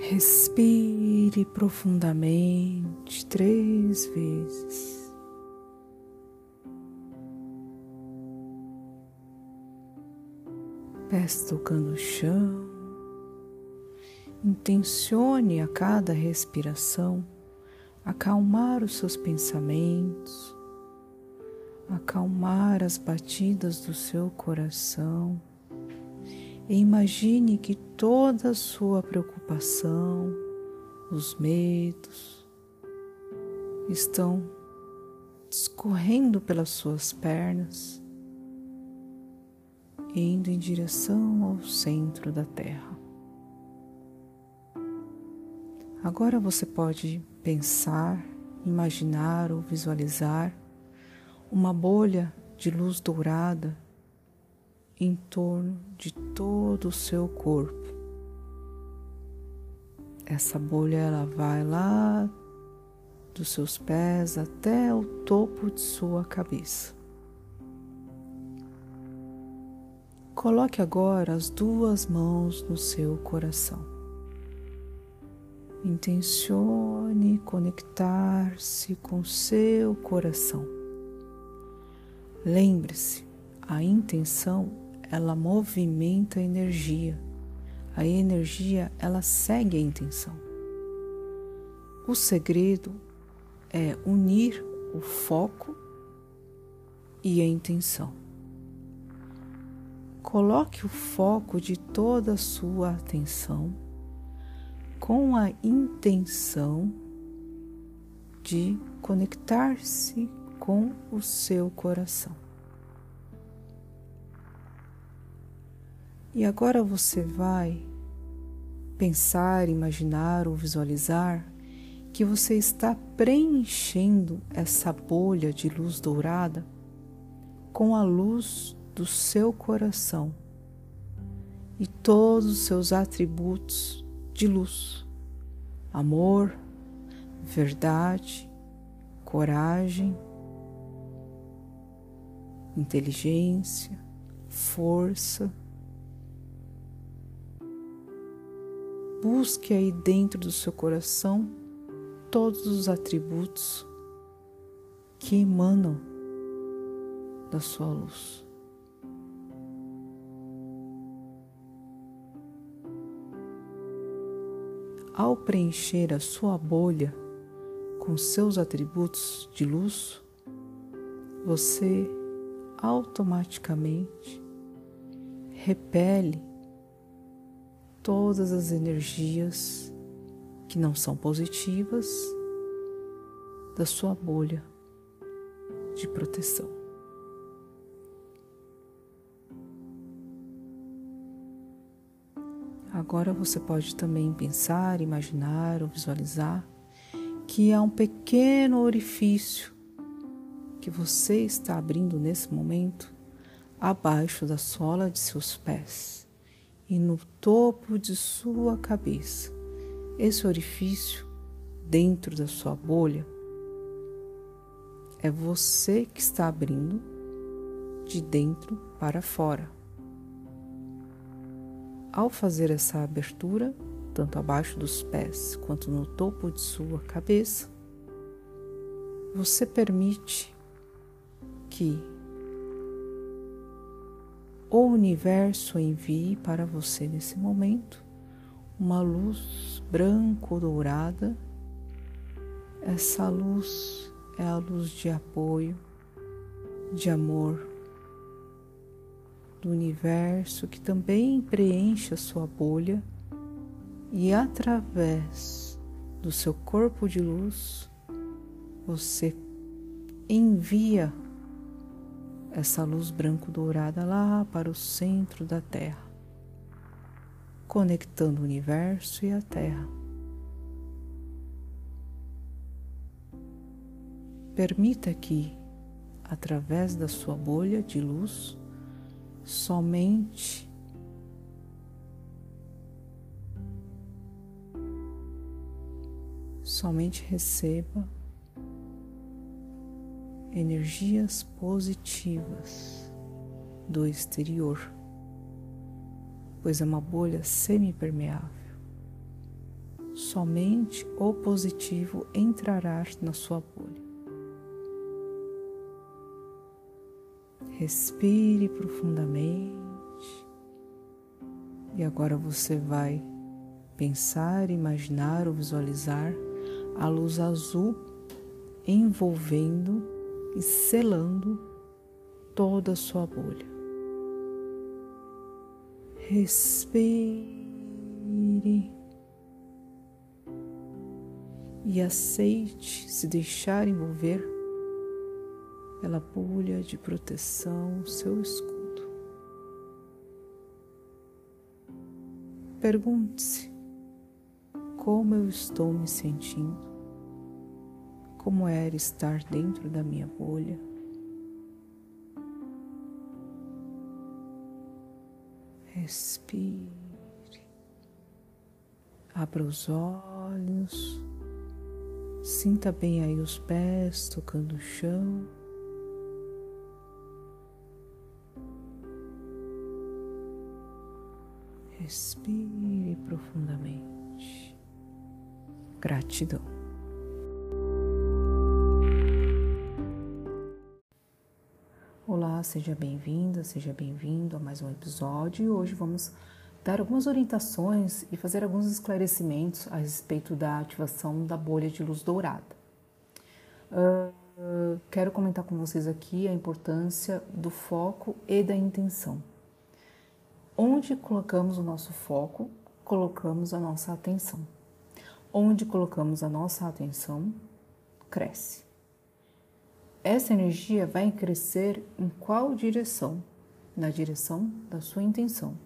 Respire profundamente três vezes. Pés tocando o chão. Intencione a cada respiração acalmar os seus pensamentos, acalmar as batidas do seu coração imagine que toda a sua preocupação, os medos, estão escorrendo pelas suas pernas, indo em direção ao centro da Terra. Agora você pode pensar, imaginar ou visualizar uma bolha de luz dourada em torno de todo o seu corpo. Essa bolha ela vai lá dos seus pés até o topo de sua cabeça. Coloque agora as duas mãos no seu coração. Intencione conectar-se com seu coração. Lembre-se, a intenção ela movimenta a energia. A energia, ela segue a intenção. O segredo é unir o foco e a intenção. Coloque o foco de toda a sua atenção com a intenção de conectar-se com o seu coração. E agora você vai pensar, imaginar ou visualizar que você está preenchendo essa bolha de luz dourada com a luz do seu coração e todos os seus atributos de luz: amor, verdade, coragem, inteligência, força Busque aí dentro do seu coração todos os atributos que emanam da sua luz. Ao preencher a sua bolha com seus atributos de luz, você automaticamente repele todas as energias que não são positivas da sua bolha de proteção. Agora você pode também pensar, imaginar ou visualizar que há um pequeno orifício que você está abrindo nesse momento abaixo da sola de seus pés e no topo de sua cabeça. Esse orifício, dentro da sua bolha, é você que está abrindo de dentro para fora. Ao fazer essa abertura, tanto abaixo dos pés quanto no topo de sua cabeça, você permite que o universo envie para você nesse momento uma luz branco-dourada. Essa luz é a luz de apoio, de amor do universo que também preenche a sua bolha e através do seu corpo de luz você envia essa luz branco-dourada lá para o centro da Terra, conectando o universo e a Terra. Permita que, através da sua bolha de luz, somente somente receba energias positivas do exterior, pois é uma bolha semipermeável. somente o positivo entrará na sua bolha. Respire profundamente e agora você vai pensar, imaginar ou visualizar a luz azul envolvendo e selando toda a sua bolha. Respire e aceite se deixar envolver pela bolha de proteção, seu escudo. Pergunte-se como eu estou me sentindo, como era estar dentro da minha bolha. Respire, abra os olhos, sinta bem aí os pés tocando o chão. Respire profundamente. Gratidão. Seja bem-vinda, seja bem-vindo a mais um episódio e hoje vamos dar algumas orientações e fazer alguns esclarecimentos a respeito da ativação da bolha de luz dourada. Uh, quero comentar com vocês aqui a importância do foco e da intenção. Onde colocamos o nosso foco, colocamos a nossa atenção. Onde colocamos a nossa atenção, cresce. Essa energia vai crescer em qual direção? Na direção da sua intenção.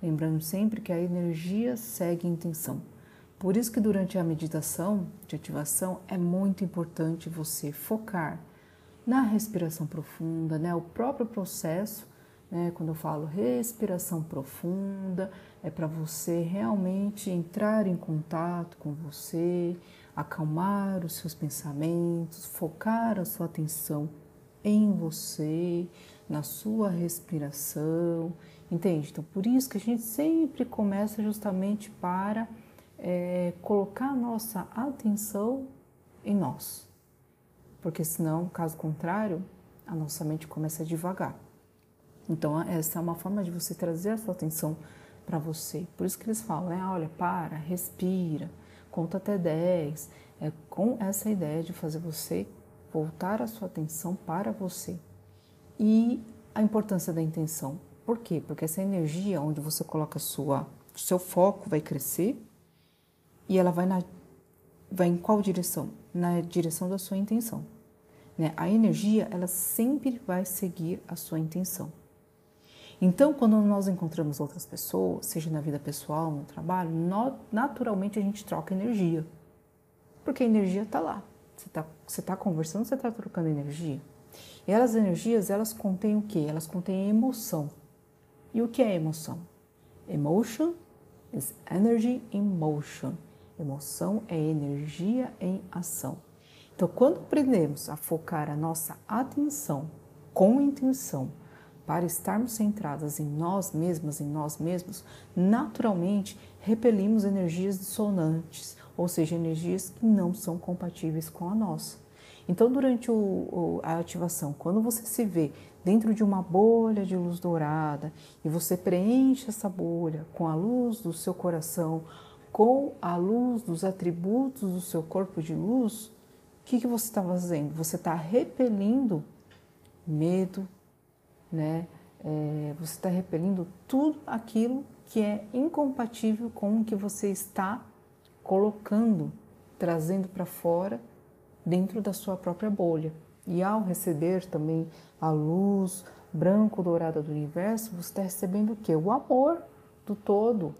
Lembrando sempre que a energia segue a intenção. Por isso que durante a meditação de ativação é muito importante você focar na respiração profunda, né? O próprio processo né? Quando eu falo respiração profunda, é para você realmente entrar em contato com você, acalmar os seus pensamentos, focar a sua atenção em você, na sua respiração, entende? Então, por isso que a gente sempre começa justamente para é, colocar a nossa atenção em nós, porque senão, caso contrário, a nossa mente começa a devagar. Então, essa é uma forma de você trazer a sua atenção para você. Por isso que eles falam, né? Olha, para, respira, conta até 10. É com essa ideia de fazer você voltar a sua atenção para você. E a importância da intenção. Por quê? Porque essa energia onde você coloca sua, seu foco vai crescer e ela vai na vai em qual direção? Na direção da sua intenção. Né? A energia ela sempre vai seguir a sua intenção. Então, quando nós encontramos outras pessoas, seja na vida pessoal, no trabalho, naturalmente a gente troca energia. Porque a energia está lá. Você está tá conversando, você está trocando energia. E elas energias, elas contêm o quê? Elas contêm emoção. E o que é emoção? Emotion is energy in motion. Emoção é energia em ação. Então, quando aprendemos a focar a nossa atenção com intenção para estarmos centradas em nós mesmas, em nós mesmos, naturalmente repelimos energias dissonantes, ou seja, energias que não são compatíveis com a nossa. Então, durante o, a ativação, quando você se vê dentro de uma bolha de luz dourada e você preenche essa bolha com a luz do seu coração, com a luz dos atributos do seu corpo de luz, o que, que você está fazendo? Você está repelindo medo, né? É, você está repelindo tudo aquilo que é incompatível com o que você está colocando, trazendo para fora dentro da sua própria bolha. E ao receber também a luz branco-dourada do universo, você está recebendo o que? O amor do todo,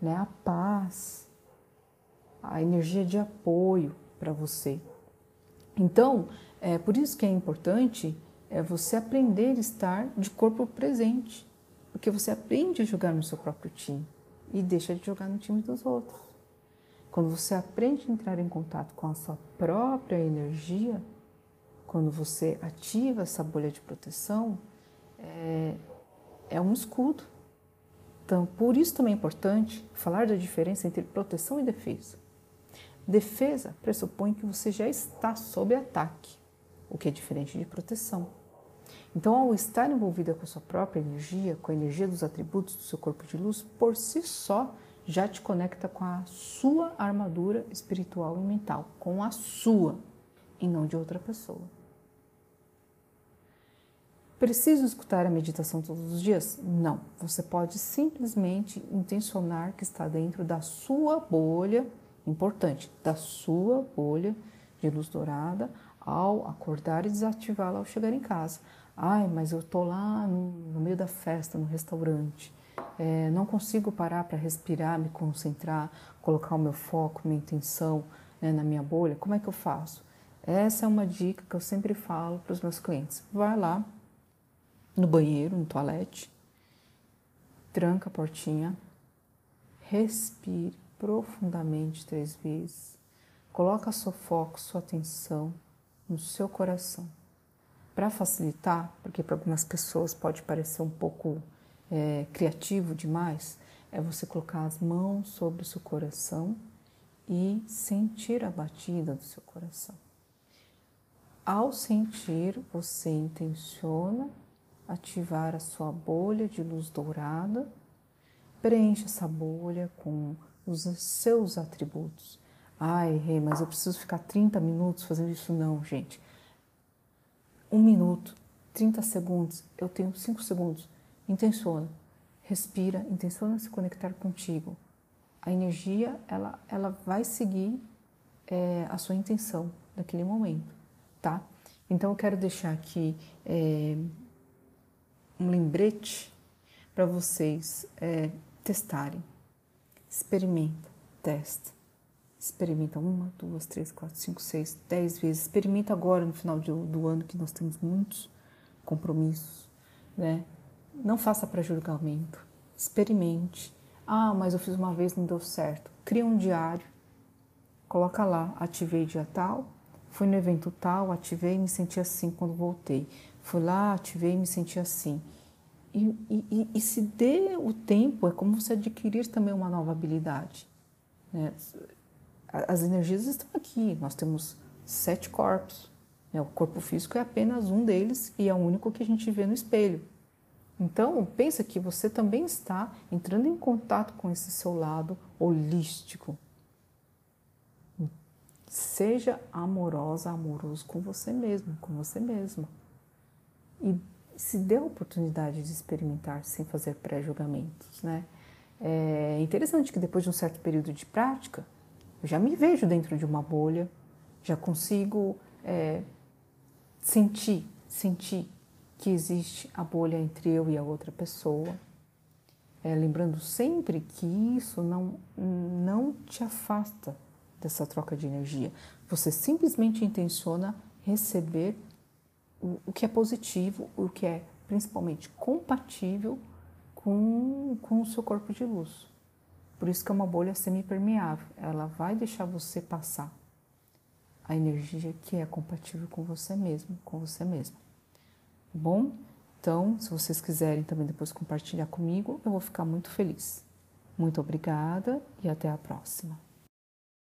né? a paz, a energia de apoio para você. Então, é por isso que é importante é você aprender a estar de corpo presente, porque você aprende a jogar no seu próprio time e deixa de jogar no time dos outros. Quando você aprende a entrar em contato com a sua própria energia, quando você ativa essa bolha de proteção, é, é um escudo. Então, por isso também é importante falar da diferença entre proteção e defesa. Defesa pressupõe que você já está sob ataque, o que é diferente de proteção. Então, ao estar envolvida com a sua própria energia, com a energia dos atributos do seu corpo de luz, por si só já te conecta com a sua armadura espiritual e mental, com a sua e não de outra pessoa. Preciso escutar a meditação todos os dias? Não. Você pode simplesmente intencionar que está dentro da sua bolha, importante, da sua bolha de luz dourada ao acordar e desativá-la ao chegar em casa. Ai, mas eu tô lá no, no meio da festa, no restaurante. É, não consigo parar para respirar, me concentrar, colocar o meu foco, minha intenção né, na minha bolha. Como é que eu faço? Essa é uma dica que eu sempre falo para os meus clientes. Vai lá, no banheiro, no toalete, tranca a portinha, respire profundamente três vezes, coloca seu foco, sua atenção no seu coração. Para facilitar, porque para algumas pessoas pode parecer um pouco é, criativo demais, é você colocar as mãos sobre o seu coração e sentir a batida do seu coração. Ao sentir, você intenciona ativar a sua bolha de luz dourada. Preencha essa bolha com os seus atributos. Ai, rei, mas eu preciso ficar 30 minutos fazendo isso? Não, gente. Um minuto, 30 segundos, eu tenho 5 segundos. Intenciona, respira, intenciona se conectar contigo. A energia, ela, ela vai seguir é, a sua intenção naquele momento, tá? Então eu quero deixar aqui é, um lembrete para vocês é, testarem. Experimenta, testa. Experimenta uma, duas, três, quatro, cinco, seis, dez vezes. Experimenta agora no final do ano que nós temos muitos compromissos, né? Não faça para julgamento. Experimente. Ah, mas eu fiz uma vez não deu certo. Cria um diário. Coloca lá, ativei dia tal, fui no evento tal, ativei e me senti assim quando voltei. Fui lá, ativei e me senti assim. E, e, e, se dê o tempo, é como você adquirir também uma nova habilidade. Né? As energias estão aqui, nós temos sete corpos. Né? O corpo físico é apenas um deles e é o único que a gente vê no espelho. Então, pensa que você também está entrando em contato com esse seu lado holístico. Seja amorosa, amoroso com você mesmo, com você mesma. E se dê a oportunidade de experimentar sem fazer pré-julgamentos, né? É interessante que depois de um certo período de prática, já me vejo dentro de uma bolha, já consigo é, sentir, sentir que existe a bolha entre eu e a outra pessoa. É, lembrando sempre que isso não, não te afasta dessa troca de energia. Você simplesmente intenciona receber o, que é positivo, o que é principalmente compatível com, com o seu corpo de luz. Por isso que é uma bolha semipermeável. Ela vai deixar você passar a energia que é compatível com você mesmo, com você mesma. Tá bom? Então, se vocês quiserem também depois compartilhar comigo, eu vou ficar muito feliz. Muito obrigada e até a próxima.